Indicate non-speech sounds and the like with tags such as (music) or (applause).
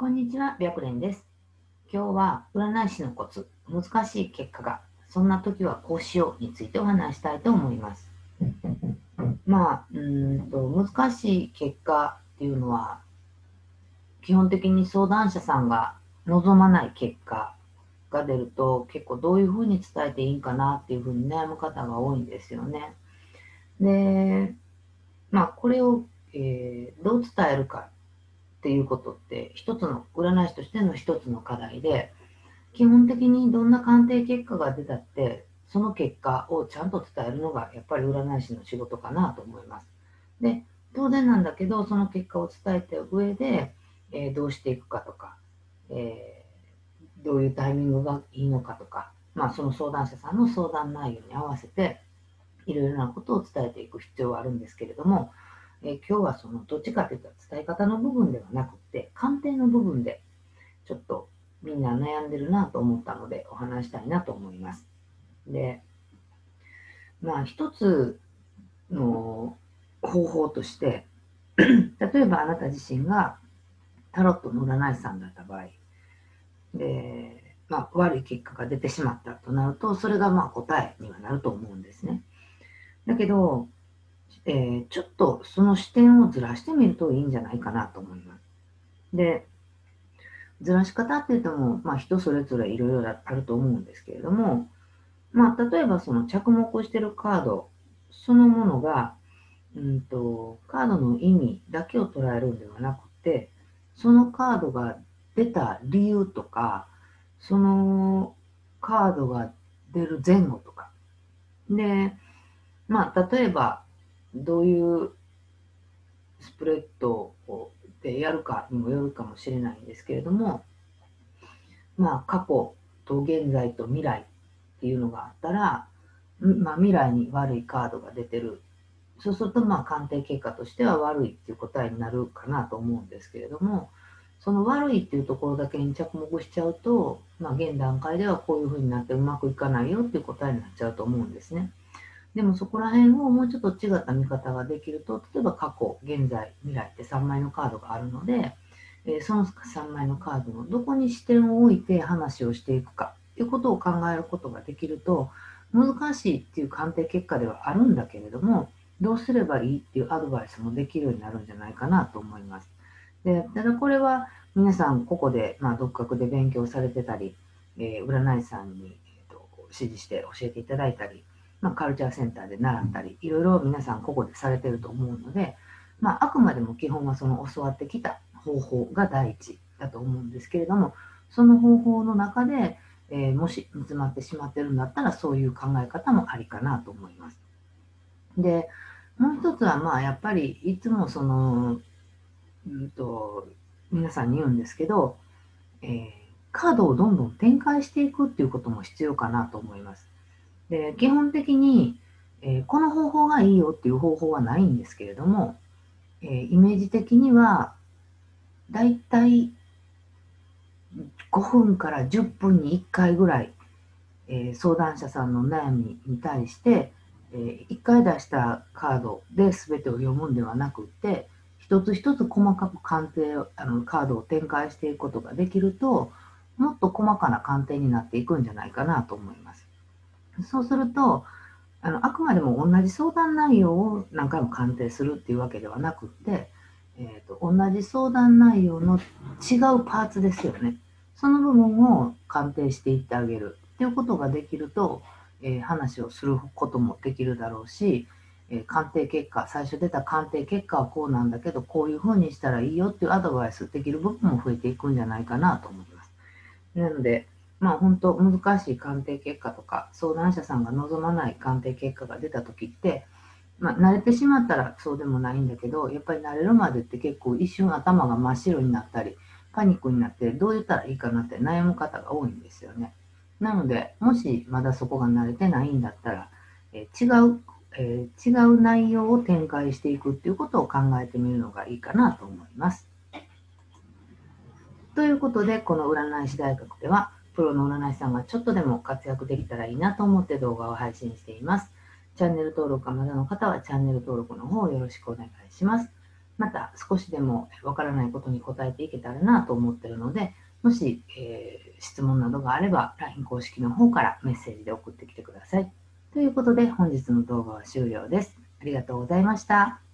こんにちは、白蓮です。今日は占い師のコツ、難しい結果が、そんな時はこうしようについてお話したいと思います。(laughs) まあ、うーんと難しい結果っていうのは、基本的に相談者さんが望まない結果が出ると、結構どういうふうに伝えていいんかなっていうふうに悩む方が多いんですよね。で、まあ、これを、えーどう伝えるかっていうことって一つの占い師としての一つの課題で基本的にどんな鑑定結果が出たってその結果をちゃんと伝えるのがやっぱり占い師の仕事かなと思います。で当然なんだけどその結果を伝えた上で、えーどうしていくかとか、えーどういうタイミングがいいのかとか、まあ、その相談者さんの相談内容に合わせていろいろなことを伝えていく必要はあるんですけれども、えー今日はそのどっちかというと伝え方の部分ではなくて鑑定の部分でちょっとみんな悩んでるなと思ったのでお話したいなと思います。で、まあ一つの方法として (clears throat) 例えばあなた自身がタロットの占い師さんだった場合で、まあ、悪い結果が出てしまったとなるとそれがまあ答えにはなると思うんですね。だけどえーちょっとその視点をずらしてみるといいんじゃないかなと思います。で、ずらし方って言っても、まあ、人それぞれいろいろあると思うんですけれども、まあ、例えばその着目してるカードそのものが、うんと、カードの意味だけを捉えるんではなくて、そのカードが出た理由とか、そのカードが出る前後とか。で、まあ、例えば、どういうスプレッドをでやるかにもよるかもしれないんですけれども、まあ、過去と現在と未来っていうのがあったら、まあ、未来に悪いカードが出てる。そうすると、まあ、鑑定結果としては悪いっていう答えになるかなと思うんですけれども、その悪いっていうところだけに着目しちゃうと、まあ、現段階ではこういうふうになってうまくいかないよっていう答えになっちゃうと思うんですね。でもそこら辺をもうちょっと違った見方ができると、例えば過去、現在、未来って3枚のカードがあるので、えーその3枚のカードのどこに視点を置いて話をしていくかということを考えることができると、難しいっていう鑑定結果ではあるんだけれども、どうすればいいっていうアドバイスもできるようになるんじゃないかなと思います。でただこれは皆さんここで、まあ、独学で勉強されてたり、えー占い師さんに、えーと指示して教えていただいたり、まあ、カルチャーセンターで習ったり、いろいろ皆さんここでされてると思うので、まあ、あくまでも基本はその教わってきた方法が第一だと思うんですけれども、その方法の中で、えーもし煮詰まってしまってるんだったら、そういう考え方もありかなと思います。で、もう一つは、まあ、やっぱりいつもその、うんと、皆さんに言うんですけど、えーカードをどんどん展開していくっていうことも必要かなと思います。で基本的に、えーこの方法がいいよっていう方法はないんですけれども、えーイメージ的にはだいたい5分から10分に1回ぐらい、えー相談者さんの悩みに対して、え1回出したカードで全てを読むんではなくて一つ一つ細かく鑑定あのカードを展開していくことができるともっと細かな鑑定になっていくんじゃないかなと思います。そうすると、あのあくまでも同じ相談内容を何回も鑑定するっていうわけではなくって、えー、と同じ相談内容の違うパーツですよね。その部分を鑑定していってあげるっていうことができると、えー話をすることもできるだろうし、えー鑑定結果、最初出た鑑定結果はこうなんだけど、こういうふうにしたらいいよっていうアドバイスできる部分も増えていくんじゃないかなと思います。なので、まあ本当難しい鑑定結果とか、相談者さんが望まない鑑定結果が出た時って、まあ慣れてしまったらそうでもないんだけど、やっぱり慣れるまでって結構一瞬頭が真っ白になったり、パニックになってどう言ったらいいかなって悩む方が多いんですよね。なので、もしまだそこが慣れてないんだったら、えー違う、えー違う内容を展開していくっていうことを考えてみるのがいいかなと思います。ということで、この占い師大学では、プロの占い師さんがちょっとでも活躍できたらいいなと思って動画を配信しています。チャンネル登録がまだの方はチャンネル登録の方をよろしくお願いします。また少しでもわからないことに答えていけたらなと思ってるので、もし、えー、質問などがあれば LINE 公式の方からメッセージで送ってきてください。ということで本日の動画は終了です。ありがとうございました。